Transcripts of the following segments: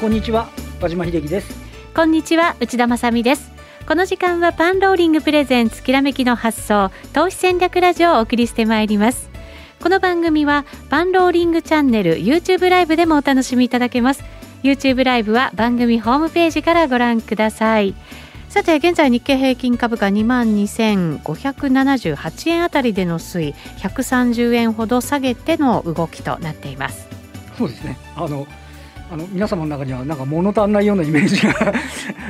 こんにちは。和島秀樹です。こんにちは内田まさです。この時間はパンローリングプレゼンツきらめきの発想投資戦略ラジオをお送りしてまいります。この番組はパンローリングチャンネル YouTube ライブでもお楽しみいただけます。YouTube ライブは番組ホームページからご覧ください。さて現在日経平均株価2万2578円あたりでの推移130円ほど下げての動きとなっています。そうですね。あのあの皆様の中にはなんか物足んないようなイメージが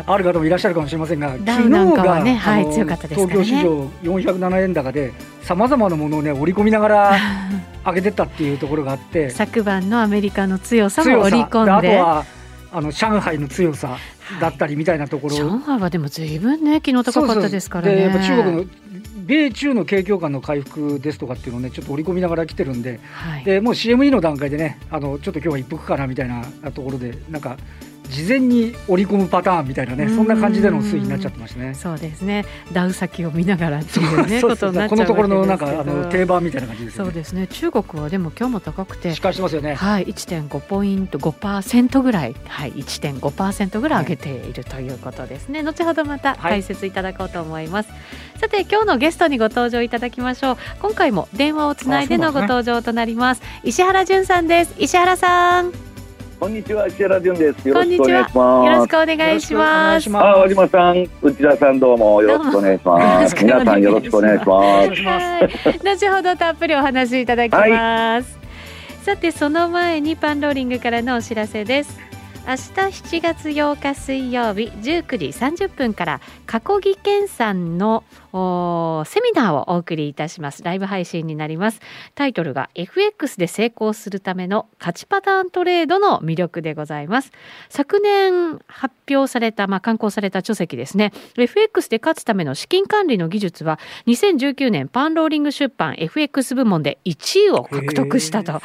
ある方もいらっしゃるかもしれませんが、昨日が、ねはい、強かったです、ね、東京市場407円高でさまざまなものをね織り込みながら 上げてったっていうところがあって昨晩のアメリカの強さも織り込んで。あとはあの上海の強さだったりみたいなところ、はい、上海はでもずいぶんね昨日高かったですからね。そうそう中国の米中の景況感の回復ですとかっていうのをねちょっと織り込みながら来てるんではい、でもう CME の段階でねあのちょっと今日は一服かなみたいなところでなんか事前に織り込むパターンみたいなねそんな感じでの推移になっちゃってましたね。そうですね。ダウ先を見ながらっていうねことになっちゃうこのところのなんかあの定番みたいな感じです、ね、そうですね。中国はでも今日も高くて、し返してますよね。はい、1.5ポイント5%ぐらい、はい、1.5%ぐらい上げているということですね。はい、後ほどまた解説いただこうと思います。はい、さて今日のゲストにご登場いただきましょう。今回も電話をつないでのご登場となります。すね、石原淳さんです。石原さん。こんにちは、石原潤です。よろしくお願いします。よろしくお願いします。あ、和島さん、内田さん、どうもよろしくお願いします。皆さん、よろしくお願いします。後ほどたっぷりお話しいただきます。はい、さて、その前にパンローリングからのお知らせです。明日7月8日水曜日19時30分から過去技研さんのセミナーをお送りいたします。ライブ配信になります。タイトルが FX で成功するための勝ちパターントレードの魅力でございます。昨年発表されたまあ刊行された書籍ですね。FX で勝つための資金管理の技術は2019年パンローリング出版 FX 部門で1位を獲得したと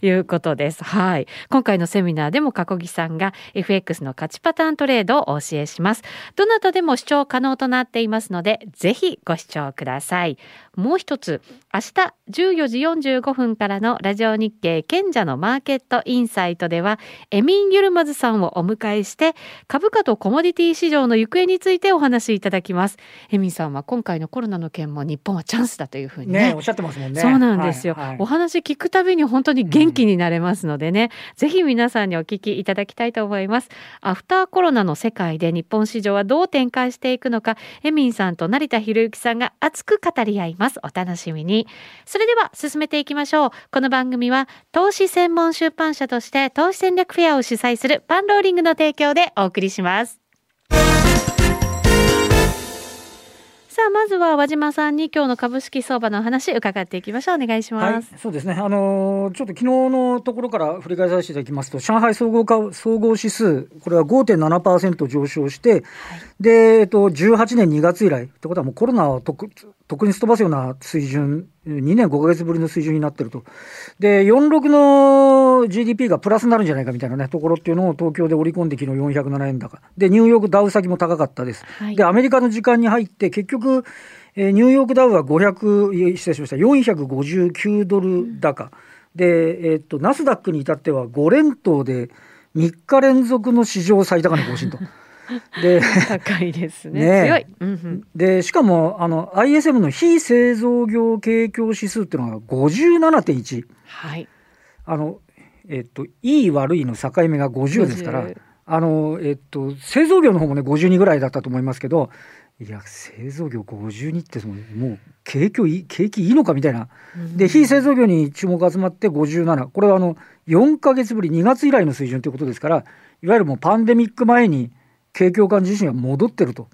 いうことです。はい。今回のセミナーでも過去木さんが FX の勝ちパターントレードをお教えします。どなたでも視聴可能となっていますのでぜひご視聴ください。もう一つ、明日14時45分からのラジオ日経賢者のマーケットインサイトでは、エミン・ユルマズさんをお迎えして、株価とコモディティ市場の行方についてお話しいただきます。エミンさんは今回のコロナの件も日本はチャンスだというふうにね、ねおっしゃってますもんね。そうなんですよ、はいはい、お話聞くたびに本当に元気になれますのでね、うん、ぜひ皆さんにお聞きいただきたいと思います。アフターコロナの世界で日本市場はどう展開していくのか、エミンさんと成田博ろゆきさんが熱く語り合います。お楽しみに。それでは進めていきましょう。この番組は投資専門出版社として投資戦略フェアを主催するパンローリングの提供でお送りします。さあまずは和島さんに今日の株式相場の話伺っていきましょう。お願いします、はい、そうですね。あのー、ちょっと昨日のところから振り返させていただきますと上海総合か総合指数これは5.7%上昇して、はい、でえっと18年2月以来ってことはもうコロナを特特にすっ飛ばすような水準、2年5か月ぶりの水準になってると。で、46の GDP がプラスになるんじゃないかみたいなね、ところっていうのを東京で織り込んで昨日407円高。で、ニューヨークダウ先も高かったです。はい、で、アメリカの時間に入って結局、えー、ニューヨークダウは500、失礼しました、459ドル高。うん、で、えー、っと、ナスダックに至っては5連投で3日連続の史上最高値更新と。で高いですね。ね強い。でしかもあの ISM の非製造業景況指数っていうのが57.1。はい。あのえっといい悪いの境目が50ですから、あのえっと製造業の方もね52ぐらいだったと思いますけど。いや製造業52ってそのもう景況いい景気いいのかみたいな、で非製造業に注目が集まって57これはあの4か月ぶり2月以来の水準ということですからいわゆるもうパンデミック前に景況感自身は戻ってると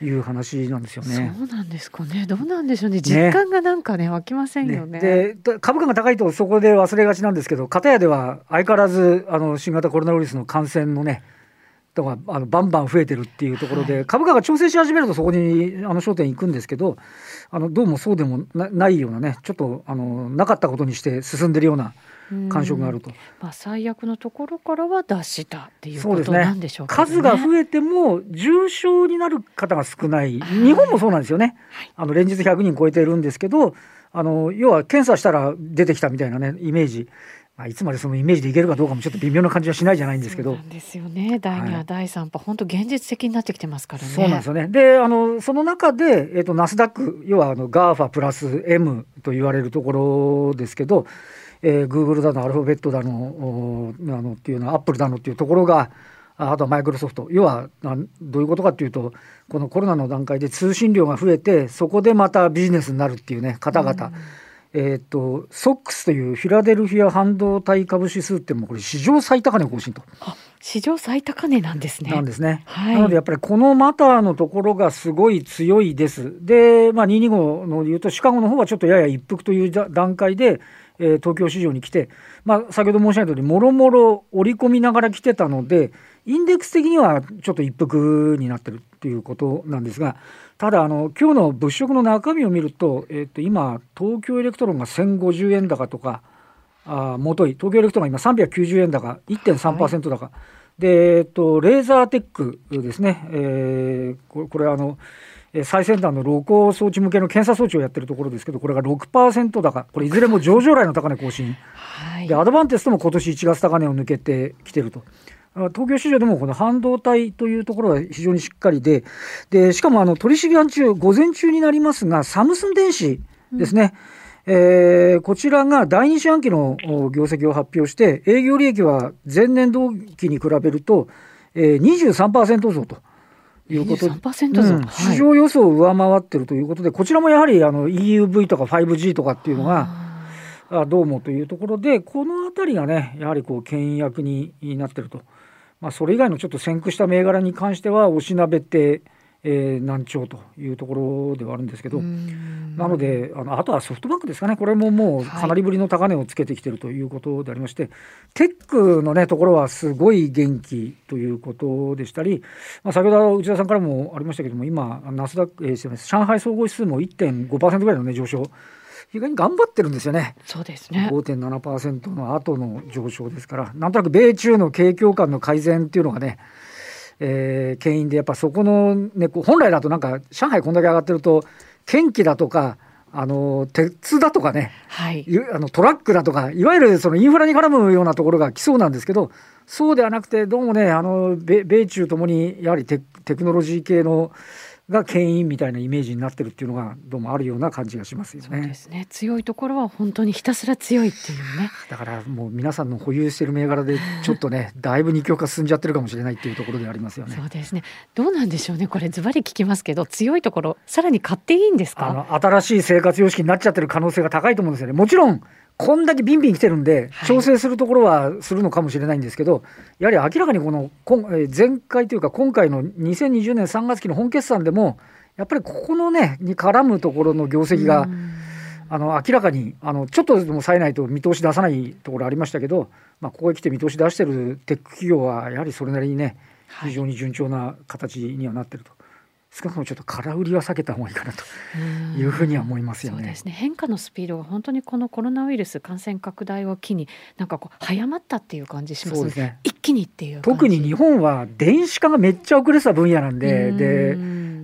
いう話なんですよね。そうなんですかね。どうなんでしょうね。実感がなんかね、ね湧きませんよね。ねで株価が高いとそこで忘れがちなんですけど、片やでは相変わらずあの新型コロナウイルスの感染のね。とかあのバンバン増えてるっていうところで、はい、株価が調整し始めるとそこにあの焦点いくんですけどあのどうもそうでもないようなねちょっとあのなかったことにして進んでるような感触があると。まあ、最悪のところからは脱したっていうことなんでしょうか、ね、数が増えても重症になる方が少ない、日本もそうなんですよね、はい、あの連日100人超えてるんですけどあの要は検査したら出てきたみたいなねイメージまあ、いつまでそのイメージでいけるかどうかもちょっと微妙な感じはしないじゃないんですけど。ですよね。第2波、第3波、本当現実的になってきてますからね。そうなんですよね。で、あの、その中で、えっ、ー、と、ナスダック、要はあの、ガーファプラス M と言われるところですけど、えー、Google だの、アルファベットだの、あの、っていうのは、アップルだのっていうところが、あとはマイクロソフト。要は、どういうことかっていうと、このコロナの段階で通信量が増えて、そこでまたビジネスになるっていうね、方々。うんえっ、ー、と、ソックスというフィラデルフィア半導体株指数ってもこれ史上最高値更新と。あ、史上最高値なんですね。なんですね。はい、なのでやっぱりこのマターのところがすごい強いです。で、まあ225の言うとシカゴの方はちょっとやや一服という段階で、えー、東京市場に来て、まあ先ほど申し上げた通り、もろもろ織り込みながら来てたので、インデックス的にはちょっと一服になってるっていうことなんですが、ただあの、今日の物色の中身を見ると、えー、と今、東京エレクトロンが1050円高とか、あもとい、東京エレクトロンが今390円高、1.3%高、はい、で、えーと、レーザーテックですね、えー、これこれあの、最先端の露光装置向けの検査装置をやってるところですけど、これが6%高、これいずれも上場来の高値更新、はい、でアドバンテストも今年1月高値を抜けてきてると。東京市場でもこの半導体というところは非常にしっかりで、でしかもあの取引中、午前中になりますが、サムスン電子ですね、うん、えー、こちらが第二四半期の業績を発表して、営業利益は前年同期に比べると、えー、23%増と。いうことで、うん、市場予想を上回っているということで、こちらもやはりあの EUV とか 5G とかっていうのが、あどうもというところで、このあたりがね、やはりこう、牽引役になっていると。まあ、それ以外のちょっと先駆した銘柄に関しては、おしなべて、えー、難聴というところではあるんですけど、なのであの、あとはソフトバンクですかね、これももうかなりぶりの高値をつけてきているということでありまして、はい、テックの、ね、ところはすごい元気ということでしたり、まあ、先ほど内田さんからもありましたけども、今、ナスダック、えー、上海総合指数も1.5%ぐらいの、ね、上昇。意外に頑張ってるんですよね。そうですね。5.7%の後の上昇ですから、なんとなく米中の景況感の改善っていうのがね、えー、牽引で、やっぱそこの、ね、本来だとなんか、上海こんだけ上がってると、天気だとか、あの鉄だとかね、はい、あのトラックだとか、いわゆるそのインフラに絡むようなところが来そうなんですけど、そうではなくて、どうもね、あの米米中ともにやはりテテクノロジー系のが牽引みたいなイメージになってるっていうのがどうもあるような感じがしますよね。そうですね強いところは本当にひたすら強いっていうね。だからもう皆さんの保有している銘柄でちょっとね だいぶ二極化進んじゃってるかもしれないっていうところでありますよね。そうですね。どうなんでしょうねこれズバリ聞きますけど強いところさらに買っていいんですか？あの新しい生活様式になっちゃってる可能性が高いと思うんですよね。もちろんこんだけビンビン来てるんで、調整するところはするのかもしれないんですけど、はい、やはり明らかにこの前回というか、今回の2020年3月期の本決算でも、やっぱりここのね、に絡むところの業績が、あの明らかにあのちょっとでも冴えないと見通し出さないところありましたけど、まあ、ここへ来て見通し出してるテック企業はやはりそれなりにね非常に順調な形にはなってると。少なくともちょっと空売りは避けた方がいいかなというふうには思いますよね。そうですね。変化のスピードが本当にこのコロナウイルス感染拡大を機になんかこう早まったっていう感じしますね。すね。一気にっていう特に日本は電子化がめっちゃ遅れてた分野なんで、で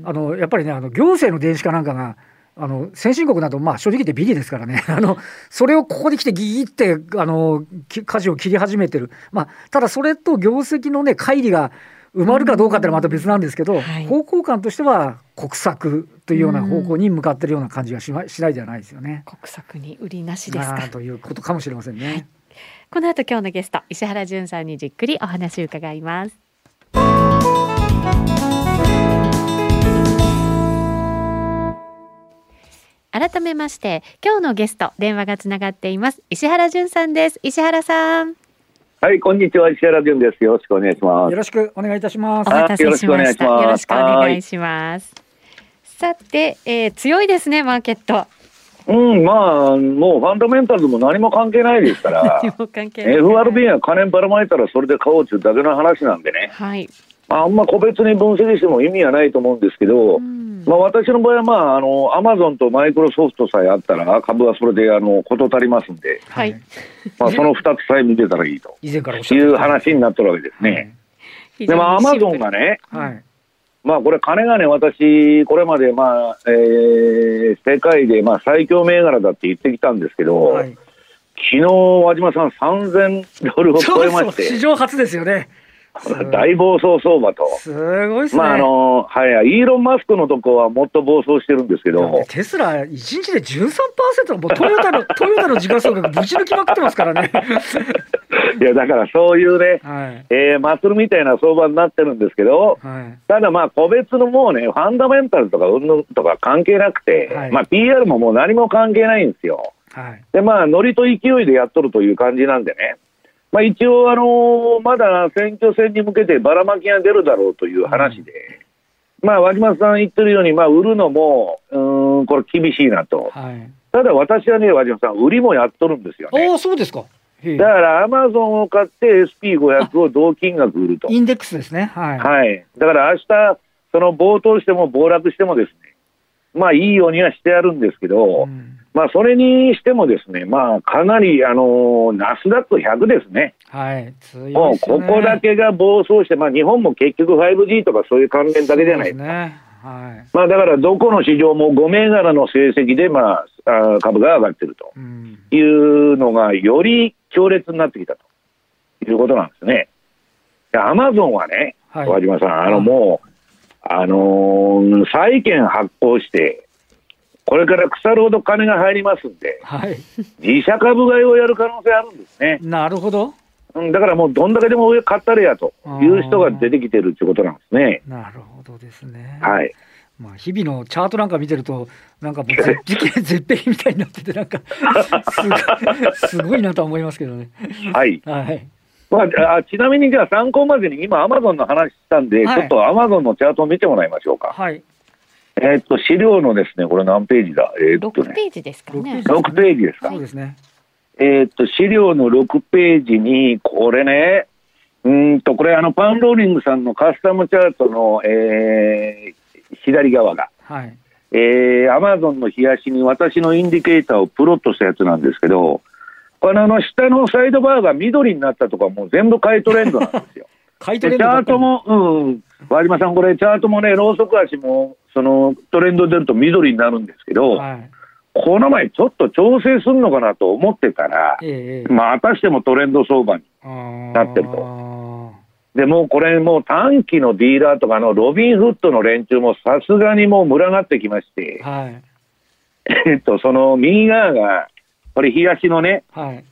あのやっぱりねあの行政の電子化なんかがあの先進国など、まあ、正直言ってビリですからね。あのそれをここで来てギーってあの舵を切り始めてる、まあ、ただそれと業績のね乖離が埋まるかどうかってのはまた別なんですけど、はい、方向感としては国策というような方向に向かってるような感じがし,、ま、しないではないですよね。国策に売りなしですか。ということかもしれませんね。はい、この後今日のゲスト石原潤さんにじっくりお話を伺います。改めまして今日のゲスト電話がつながっています。石原潤さんです。石原さんはいこんにちは。石原潤です。よろしくお願いします。よろしくお願いいたします。お待たせしました。よろしくお願いします。さて、えー、強いですねマーケット。うん、まあ、もうファンダメンタルズも何も関係ないですから、FRB が金ばらまいたらそれで買おうというだけの話なんでね、はい、あんま個別に分析しても意味はないと思うんですけど、うん、まあ、私の場合は、まあ、あのアマゾンとマイクロソフトさえあったら、株はそれであの事足りますんで、はい、まあ、その2つさえ見てたらいいと いう話になってるわけですね。はい、でも、アマゾンがね、はい、まあ、これ、金がね、私、これまで、まあえー、世界でまあ最強銘柄だって言ってきたんですけど、はい。昨日和島さん、3000ドルを超えまして、史上初ですよね。大暴走相場と。すごいっすね。まあ、あの、はい、イーロン・マスクのとこはもっと暴走してるんですけど。テスラ、1日で13%もうトヨタの、トヨタの時価総額ぶち抜きまくってますからね。いや、だからそういうね、はい、えー、祭るみたいな相場になってるんですけど、はい、ただまあ、個別のもうね、ファンダメンタルとかうんぬとか関係なくて、はい、まあ、PR ももう何も関係ないんですよ。はい、で、まあ、ノリと勢いでやっとるという感じなんでね。まあ、一応、あのー、まだ選挙戦に向けてばらまきが出るだろうという話で、うん、まあ、和島さん言ってるように、まあ、売るのも、うん、これ厳しいなと。はい、ただ私はね、和島さん、売りもやっとるんですよね。ああ、そうですか。だからアマゾンを買って SP500 を同金額売ると。インデックスですね。はい。はい。だから明日、その暴騰しても暴落してもですね、まあいいようにはしてやるんですけど、うん、まあそれにしてもですね、まあかなり、あのナスダック100ですね。はい。強い、ね、もうここだけが暴走して、まあ日本も結局 5G とかそういう関連だけじゃないですか。ね。はい、まあだからどこの市場も5銘柄の成績で、まあ、株が上がってるというのがより強烈になってきたということなんですね。アマゾンはね、はい、和島さん、あのもう、あのー、債券発行して、これから腐るほど金が入りますんで、はい、自社株買いをやる可能性あるんですね。なるほど。だからもうどんだけでも上買ったれやという人が出てきてるっていうことなんですね。なるほどですね。はい。まあ、日々のチャートなんか見てると、なんかもう絶絶壁みたいになってて、なんか すごいなと思いますけどね。はい。はい。まあ、あちなみにじゃあ参考までに今、アマゾンの話したんで、はい、ちょっとアマゾンのチャートを見てもらいましょうか。はい。えー、っと、資料のですね、これ何ページだ？えー、っとね。6ページですかね。6ページですか？そうですね。えー、っと、資料の6ページに、これね、うんと、これあの、パンローリングさんのカスタムチャートの、えー、左側が、はい、えー、アマゾンの冷やしに私のインディケーターをプロットしたやつなんですけど、このあの下のサイドバーが緑になったとか、もう全部買いトレンドなんですよ。買いトレンドチャートも、うん、和島さん、これ、チャートもね、ローソク足も、そのトレンド出ると緑になるんですけど、はい、この前、ちょっと調整するのかなと思ってたら、ええ、まあ、果たしてもトレンド相場になってると。でもうこれ、もう短期のディーラーとかのロビン・フットの連中もさすがにもう群がってきまして、はい、えっと、その右側が、これ、東のね、はい、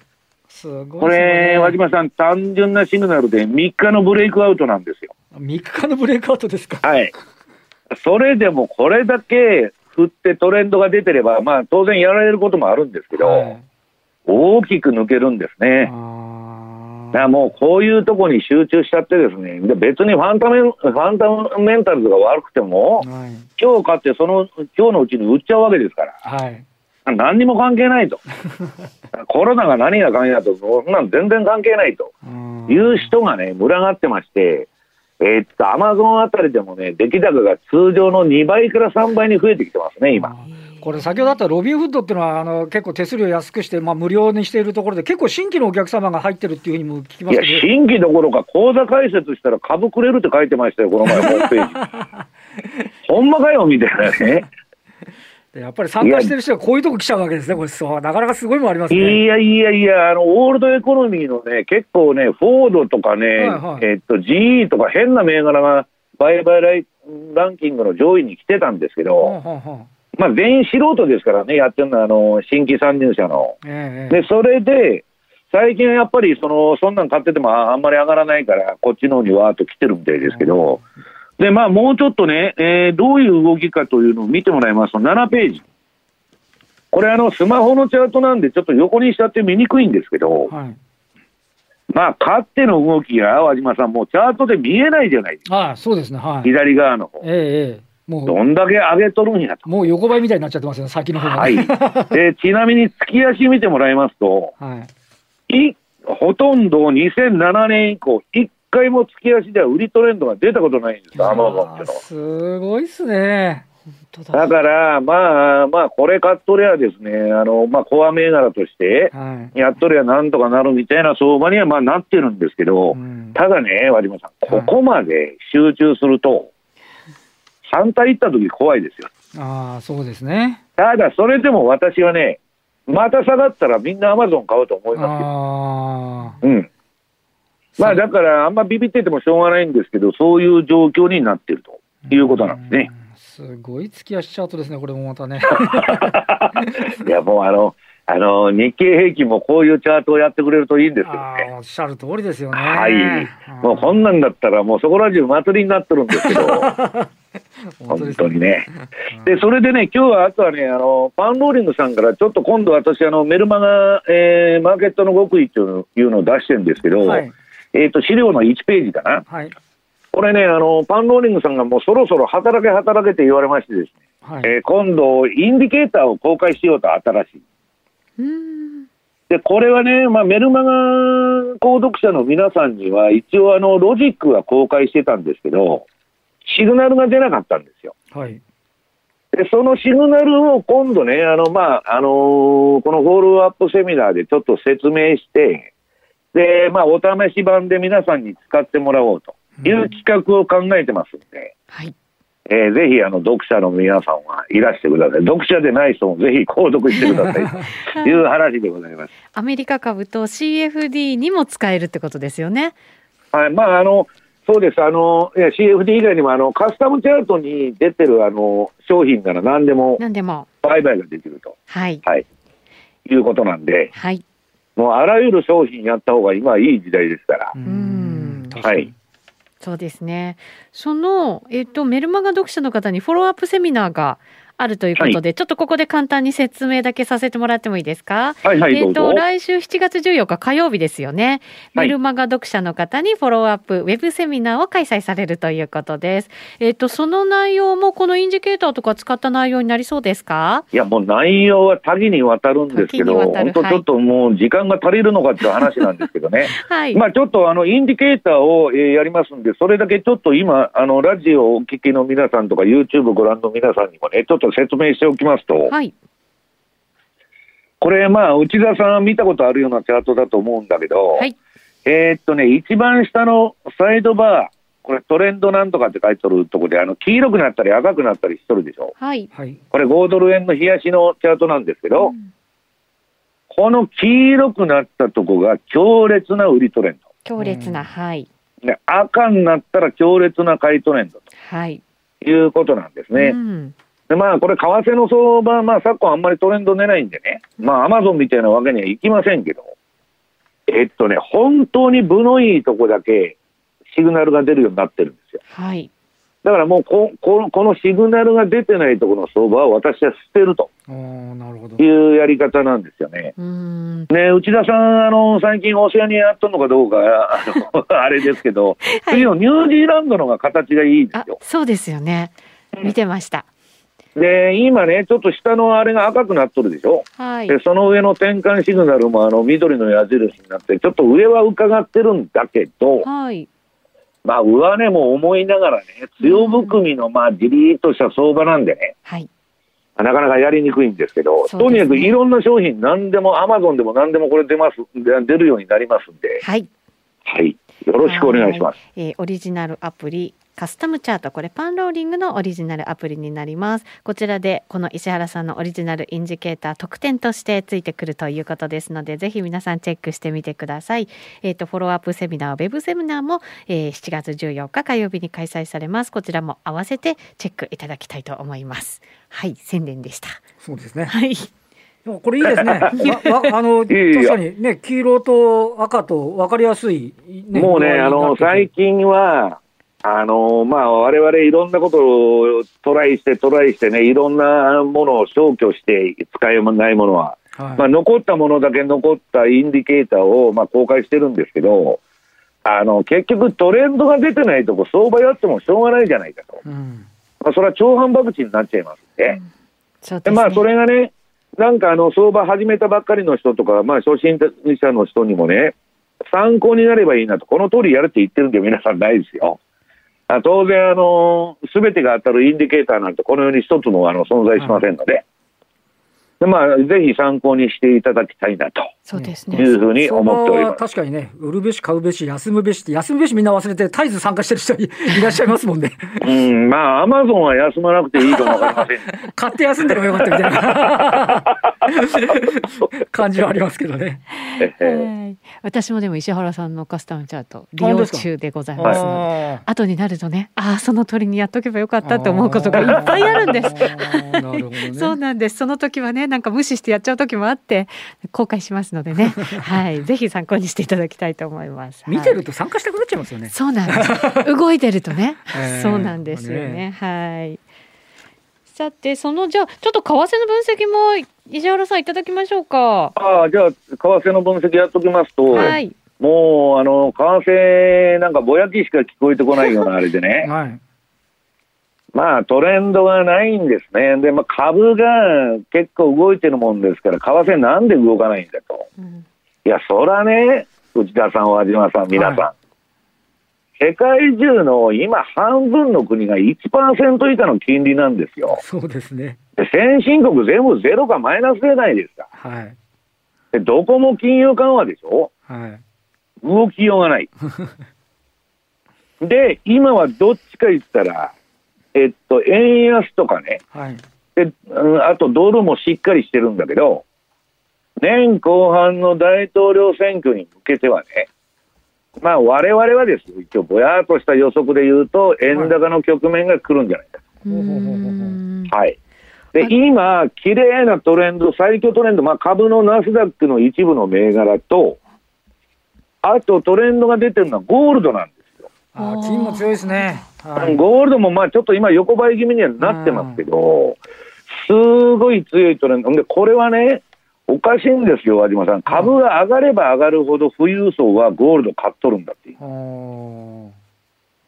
すごい、ね、これ、和島さん、単純なシグナルで3日のブレイクアウトなんですよ。3日のブレイクアウトですか？はい。それでもこれだけ振ってトレンドが出てれば、まあ当然やられることもあるんですけど、はい、大きく抜けるんですね。だからもうこういうところに集中しちゃってですね、で別にファンタメファンタメンタルズが悪くても、はい、今日勝ってその今日のうちに売っちゃうわけですから、はい、何にも関係ないと、コロナが何が関係ないと、そんなの全然関係ないと。いう人がね、群がってまして、えー、っと、アマゾンあたりでもね、出来高が通常の2倍から3倍に増えてきてますね、今。これ、先ほどあったロビンフッドっていうのは、あの結構手数料安くして、まあ、無料にしているところで、結構新規のお客様が入ってるっていうふうにも聞きますいや、新規どころか、口座開設したら株くれるって書いてましたよ、この前、ホームページ。ほんまかよみたいなね。やっぱり参加してる人はこういうとこ来ちゃうわけですね、これなかなかすごいもありますね。いやいやいや、あのオールドエコノミーのね、結構ね、フォードとかね、はいはい、えっと GE とか変な銘柄が売買ランキングの上位に来てたんですけど、はいはいまあ、全員素人ですからね、やってるのはあの新規参入者の。えで、それで、最近はやっぱりその、そんなん買っててもあんまり上がらないから、こっちの方にわーっと来てるみたいですけど、で、まあ、もうちょっとね、えー、どういう動きかというのを見てもらいますと、7ページ。これ、あの、スマホのチャートなんで、ちょっと横にしちゃって見にくいんですけど、はい、まあ、勝っての動きが、和島さん、もうチャートで見えないじゃないですか。あそうですね、はい。左側の方。ええもうどんだけ上げとるんやと。もう横ばいみたいになっちゃってますよ、先の方が。はい。で、ちなみに月足見てもらいますと、はい、いほとんど2007年以降、一回も月足では売りトレンドが出たことないんですよ、アマゾンっていうのは。すごいっすね。だから、まあ、まあ、これ買っとりゃですね、あの、まあ、コア銘柄として、やっとりゃなんとかなるみたいな相場には、まあ、なってるんですけど、うん、ただね、和島さん、ここまで集中すると、3体行った時怖いですよ。ああ、そうですね。ただ、それでも私はね、また下がったらみんなアマゾン買うと思いますよ。うん。まあだからあんまビビっててもしょうがないんですけど、そういう状況になってるということなんですね。すごい月足チャートですね、これもまたね。いやもうあの、あの日経平均もこういうチャートをやってくれるといいんですけどね。おっしゃる通りですよね。はい。もうこんなんだったら、もうそこら中祭りになってるんですけど。本当にね。で、それでね、今日はあとはね、あの、パンローリングさんから、ちょっと今度私、あの、メルマガ、えー、マーケットの極意というのを出してるんですけど、はい、えっ、と、資料の1ページかな。はい。これね、あの、パンローリングさんがもうそろそろ働け働けって言われましてですね、はい、えー、今度、インディケーターを公開しようと新しい。で、これはね、まあ、メルマガ購読者の皆さんには、一応あの、ロジックは公開してたんですけど、シグナルが出なかったんですよ。はい。で、そのシグナルを今度ね、あの、まあ、あのー、このフォローアップセミナーでちょっと説明して、で、まあ、お試し版で皆さんに使ってもらおうという企画を考えてますんで、はい。えー、ぜひあの読者の皆さんはいらしてください。読者でない人もぜひ購読してくださいと いう話でございます。アメリカ株と CFD にも使えるってことですよね。はい、まああのそうです。あのいや CFD 以外にもあのカスタムチャートに出てるあの商品なら何でも何でも売買ができると、はい、はい、いうことなんで、はい、もうあらゆる商品やった方が今はいい時代ですから。うんはい。そうですね。その、えっ、と、メルマガ読者の方にフォローアップセミナーがあるということで、はい、ちょっとここで簡単に説明だけさせてもらってもいいですか？はいはい、えっ、と、来週7月14日火曜日ですよね。メルマガ読者の方にフォローアップウェブセミナーを開催されるということです。えっ、と、その内容もこのインジケーターとか使った内容になりそうですか？いや、もう内容は多岐にわたるんですけど、本当ちょっともう時間が足りるのかっていう話なんですけどね。はい。まあちょっとあの、インディケーターを、えー、やりますんで、それだけちょっと今、あの、ラジオをお聞きの皆さんとか YouTube ご覧の皆さんにもね、ちょっと説明しておきますと、はい、これ、まあ、内田さん見たことあるようなチャートだと思うんだけど、はい、えー、っとね、一番下のサイドバー、これトレンドなんとかって書いてるところで、あの、黄色くなったり赤くなったりしとるでしょ？はい。これ5ドル円の冷やしのチャートなんですけど、うん、この黄色くなったとこが強烈な売りトレンド。強烈な、はい。で赤になったら強烈な買いトレンドと。はい。いうことなんですね。うんで、まあ、これ、為替の相場、まあ、昨今あんまりトレンド出ないんでね、まあ、アマゾンみたいなわけにはいきませんけど、えっとね、本当に分のいいとこだけ、シグナルが出るようになってるんですよ。はい。だからもうここ、このシグナルが出てないところの相場は私は捨てるというやり方なんですよね。ね内田さん、あの最近オセアニアやっとんのかどうかあの あれですけど、はい、次のニュージーランドのが形がいいですよ。そうですよね。見てました。で、今ね、ちょっと下のあれが赤くなっとるでしょ？はい。で、その上の転換シグナルもあの緑の矢印になって、ちょっと上は伺ってるんだけど、はい。まあ、上値も思いながらね、強含みのまあ、じりーっとした相場なんでね。はい。なかなかやりにくいんですけど、ね、とにかくいろんな商品、何でも、アマゾンでも何でもこれ出ます、出るようになりますんで、はい。はい。よろしくお願いします。えー、オリジナルアプリ、カスタムチャート。これパンローリングのオリジナルアプリになります。こちらでこの石原さんのオリジナルインジケーター特典としてついてくるということですのでぜひ皆さんチェックしてみてください。えっ、ー、とフォローアップセミナーウェブセミナーも、えー、7月14日火曜日に開催されます。こちらも合わせてチェックいただきたいと思います。はい宣伝でした。そうですね。はい。これいいですね。あの、確かにね、黄色と赤と分かりやすい、ね、もうね、あの、最近は、あのまあ、われわれいろんなことをトライして、トライしてね、いろんなものを消去して使えないものは、はい、まあ、残ったものだけ残ったインディケーターを、まあ、公開してるんですけど、あの結局、トレンドが出てないとこ、相場やってもしょうがないじゃないかと、うん、まあ、それは超反爆地になっちゃいますん。で、うんで、ね、まあ、それがね、なんかあの相場始めたばっかりの人とか、まあ、初心者の人にもね、参考になればいいなと、この通りやるって言ってるんで、皆さんないですよ。当然、あの、すべてが当たるインディケーターなんてこのように一つもあの存在しませんので、でまあ、ぜひ参考にしていただきたいなとそうですね。いうふうに思っております。確かにね、売るべし、買うべし、休むべしって、休むべしみんな忘れて、絶えず参加してる人 いらっしゃいますもんね。うん、まあ、アマゾンは休まなくていいかもわかりません。買って休んでればよかったみたいな 感じはありますけどね。はい、私もでも石原さんのカスタムチャート利用中でございますので、後になるとね、ああ、その鳥にやっとけばよかったって思うことがいっぱいあるんです。なるほどね、そうなんです。その時はね、なんか無視してやっちゃう時もあって、後悔しますのでね。はい、ぜひ参考にしていただきたいと思います。見てると参加したくなっちゃいますよね。そうなんです。動いてるとね、えー、そうなんですよね。ねはい。さて、そのじゃあちょっと為替の分析も石原さんいただきましょうか。ああ、じゃあ為替の分析やっときますと、はい、もうあの為替なんかぼやきしか聞こえてこないようなあれでね。はい。まあトレンドがないんですね。で、まあ株が結構動いてるもんですから、為替なんで動かないんだと。うん、いや、そらね、内田さん、和島さん、皆さん。はい、世界中の今半分の国が1%以下の金利なんですよ。そうですね。で先進国全部ゼロかマイナスでないですか。はい。で、どこも金融緩和でしょはい。動きようがない。で、今はどっちか言ったら、えっと、円安とかね、はい、であとドルもしっかりしてるんだけど、年後半の大統領選挙に向けてはね、まあ、われわれはですよ、一応、ぼやっとした予測で言うと、円高の局面が来るんじゃないかと。はい。で、今、綺麗なトレンド、最強トレンド、まあ、株のナスダックの一部の銘柄と、あとトレンドが出てるのはゴールドなんですよ。あ金も強いですね。はい、ゴールドもまあちょっと今、横ばい気味にはなってますけど、すごい強いトレンド。で、これはね、おかしいんですよ、和島さん。株が上がれば上がるほど富裕層はゴールド買っとるんだっていう。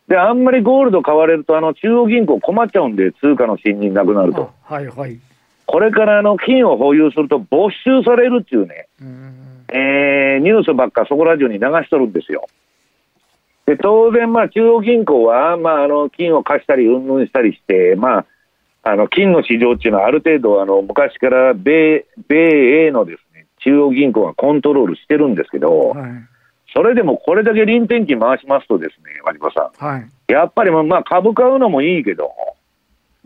で、あんまりゴールド買われると、あの、中央銀行困っちゃうんで、通貨の信任なくなると。はいはい。これからあの、金を保有すると没収されるっていうね、うえー、ニュースばっかそこら中に流しとるんですよ。で、当然、まあ、中央銀行は、まあ、あの、金を貸したり、うんぬんしたりして、まあ、あの金の市場っていうのはある程度あの昔から米米英のですね中央銀行がコントロールしてるんですけど、はい、それでもこれだけ臨転機回しますとですね、和島さん、はい、やっぱりまあ株買うのもいいけど、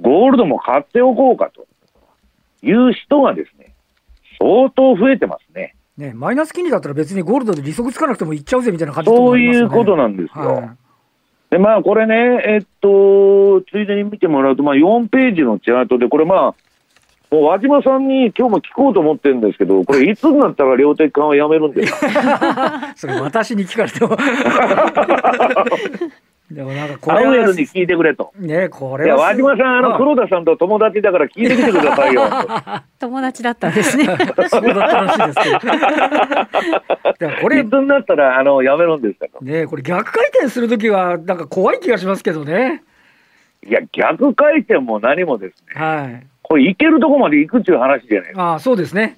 ゴールドも買っておこうかという人がですね、相当増えてますね。ね、マイナス金利だったら別にゴールドで利息つかなくてもいっちゃうぜみたいな感じ、ね、そういうことなんですよ。はい。で、まあ、これね、えっと、ついでに見てもらうと、まあ、4ページのチャートで、これまあ、もう和島さんに今日も聞こうと思ってるんですけど、これ、いつになったら量的緩和やめるんですか？それ、私に聞かれても でもなんかこれは。に聞いてくれと。ねこれいや、和島さん、あの、黒田さんと友達だから聞いてきてくださいよ。友達だったんですね。そうだったらしいですけど。これ。いつになったら、あの、やめるんですかと。ねこれ逆回転するときは、なんか怖い気がしますけどね。いや、逆回転も何もですね。はい。これ、行けるとこまで行くっていう話じゃないですか。ああ、そうですね。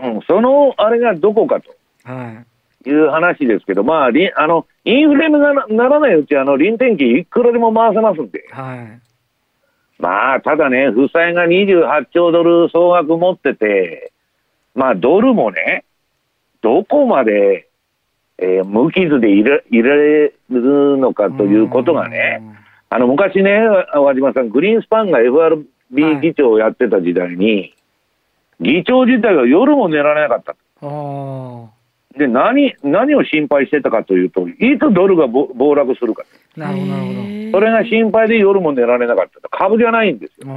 うん、その、あれがどこかと。はい。いう話ですけど、まあ、あのインフレにならないうち、あの臨転機いくらでも回せますんで、はい、まあ、ただね、負債が28兆ドル総額持ってて、まあ、ドルもね、どこまで、えー、無傷でいらいられるのかということがね、あの昔ね、和島さん、グリーンスパンが FRB 議長をやってた時代に、はい、議長自体は夜も寝られなかった。で何何を心配してたかというと、いつドルが暴落するか。なるほど、なるほど。それが心配で夜も寝られなかった。株じゃないんですよ。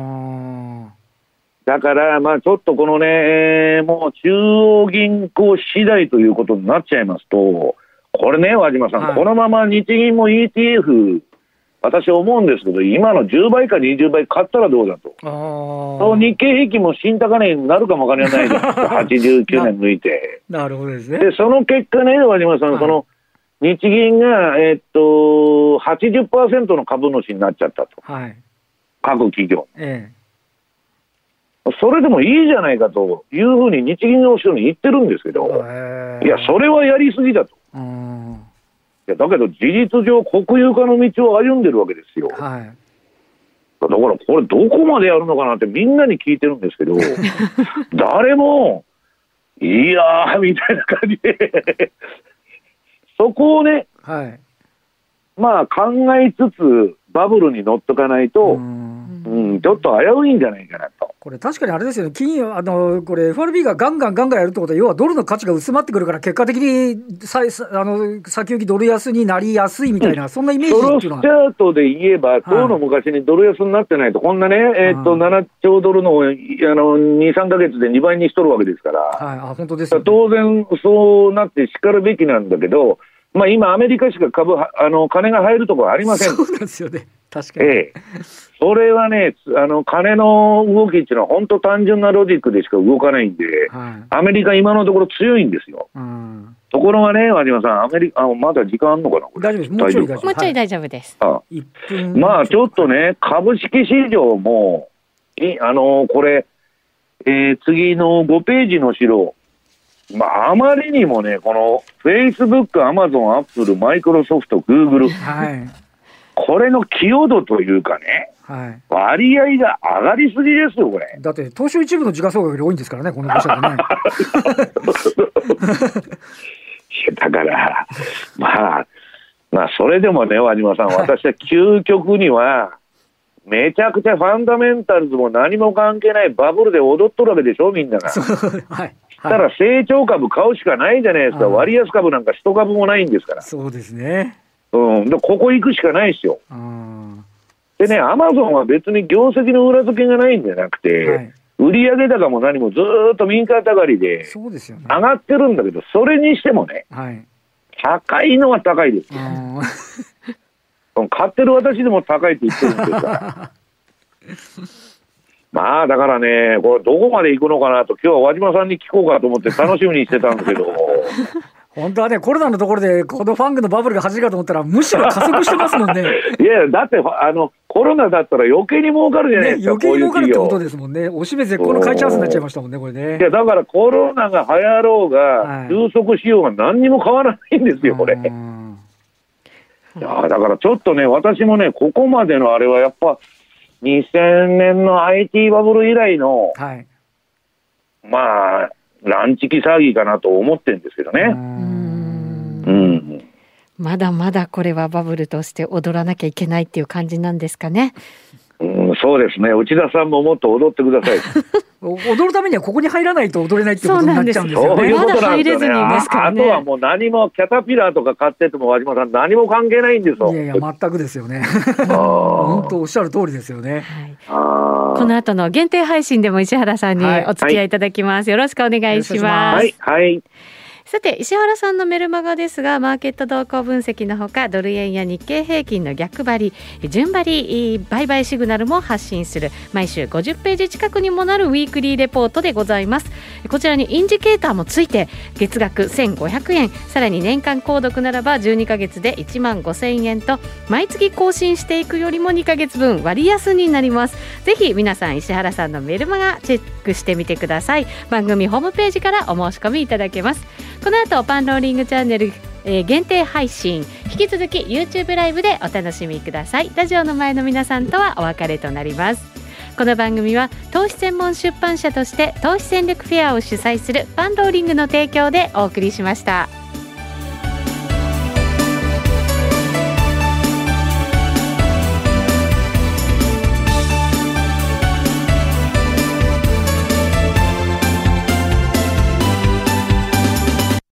だから、まあちょっとこのね、もう中央銀行次第ということになっちゃいますと、これね、和島さん、はい、このまま日銀も ETF 私思うんですけど、今の10倍か20倍買ったらどうだと。そう日経平均も新高値になるかもわからないじゃないですか、89年抜いて。なるほどですね。で、その結果ね、和島さん、はい、その日銀が、えー、っと、80%の株主になっちゃったと。はい、各企業。ええ、それでもいいじゃないかというふうに日銀の人に言ってるんですけど、いや、それはやりすぎだと。やだけど事実上国有化の道を歩んでるわけですよ。はい。だからこれどこまでやるのかなってみんなに聞いてるんですけど 誰もいやー、みたいな感じでそこをね、はい、まあ考えつつ、バブルに乗っとかないと、うん、ちょっと危ういんじゃないかなと。これ、確かにあれですよね、金あのこれ、FRB がガンガンガンガンやるってことは、要はドルの価値が薄まってくるから、結果的にさあの先行きドル安になりやすいみたいな、うん、そんなイメージっていうのは。チャートで言えば、当の昔にドル安になってないと、こんなね、えー、っと7兆ドルのあの2、3か月で2倍にしとるわけですから、はい、あ本当です、ね、当然、そうなってしかるべきなんだけど、まあ、今、アメリカしか株あの金が入るところありません。そうですよね。確かに、ええ、それはね、あの金の動きっていうのは、本当単純なロジックでしか動かないんで、はい、アメリカ、今のところ強いんですよ。うん。ところがね、和島さん、アメリカ、あまだ時間あるのかな、大丈夫です、もうちょいもうちょい大丈夫です。あまあ、ちょっとね、株式市場も、いあのこれ、えー、次の5ページの資料、まあ、あまりにもね、このフェイスブック、アマゾン、アップル、マイクロソフト、グーグル、はい、これの寄与度というかね、はい、割合が上がりすぎですよ、これ。だって、東証一部の時価総額より多いんですからね、この会社はね。だから、まあ、まあ、それでもね、和島さん、私は究極には、めちゃくちゃファンダメンタルズも何も関係ないバブルで踊っとるわけでしょ、みんなが。はい、ただ成長株買うしかないじゃないですか、割安株なんか一株もないんですから。そうですね。うん、でここ行くしかないですよ。でね、アマゾンは別に業績の裏付けがないんじゃなくて、はい、売上高も何もずっと民間たがりで上がってるんだけど、それにしてもね、はい、高いのは高いですよ。買ってる私でも高いって言ってるんですから。まあだからね、これ、どこまで行くのかなと、今日は和島さんに聞こうかと思って、楽しみにしてたんですけど。本当はね、コロナのところで、このファングのバブルが弾むかと思ったら、むしろ加速してますもんね。いや、だって、あの、コロナだったら余計に儲かるじゃないですか。ね、余計に儲かるってことですもんね。おしめ絶好の買いチャンスになっちゃいましたもんね、これね。いや、だからコロナが流行ろうが、収束しようが何にも変わらないんですよ、これ。いや、だからちょっとね、私もね、ここまでのあれはやっぱ、2000年の IT バブル以来の、はい、まあ、ランチキ騒ぎかなと思ってるんですけどね。うんまだまだこれはバブルとして踊らなきゃいけないっていう感じなんですかね。うん、そうですね。内田さんももっと踊ってください。踊るためにはここに入らないと踊れないってことになっちゃうんですよね。まだ入れずにですからね。あとはもう何もキャタピラーとか買ってても和島さん何も関係ないんですよ。いやいや全くですよね。本当おっしゃる通りですよね。はい、この後の限定配信でも石原さんにお付き合いいただきます。はい、よろしくお願いします。はい。はいさて石原さんのメルマガですがマーケット動向分析のほかドル円や日経平均の逆張り順張り売買シグナルも発信する毎週50ページ近くにもなるウィークリーレポートでございます。こちらにインジケーターもついて月額1500円さらに年間購読ならば12か月で1万5000円と毎月更新していくよりも2か月分割安になります。ぜひ皆さん石原さんのメルマガチェックしてみてください。番組ホームページからお申し込みいただけます。この後パンローリングチャンネルえー、限定配信引き続き YouTube ライブでお楽しみください。ラジオの前の皆さんとはお別れとなります。この番組は投資専門出版社として投資戦略フェアを主催するパンローリングの提供でお送りしました。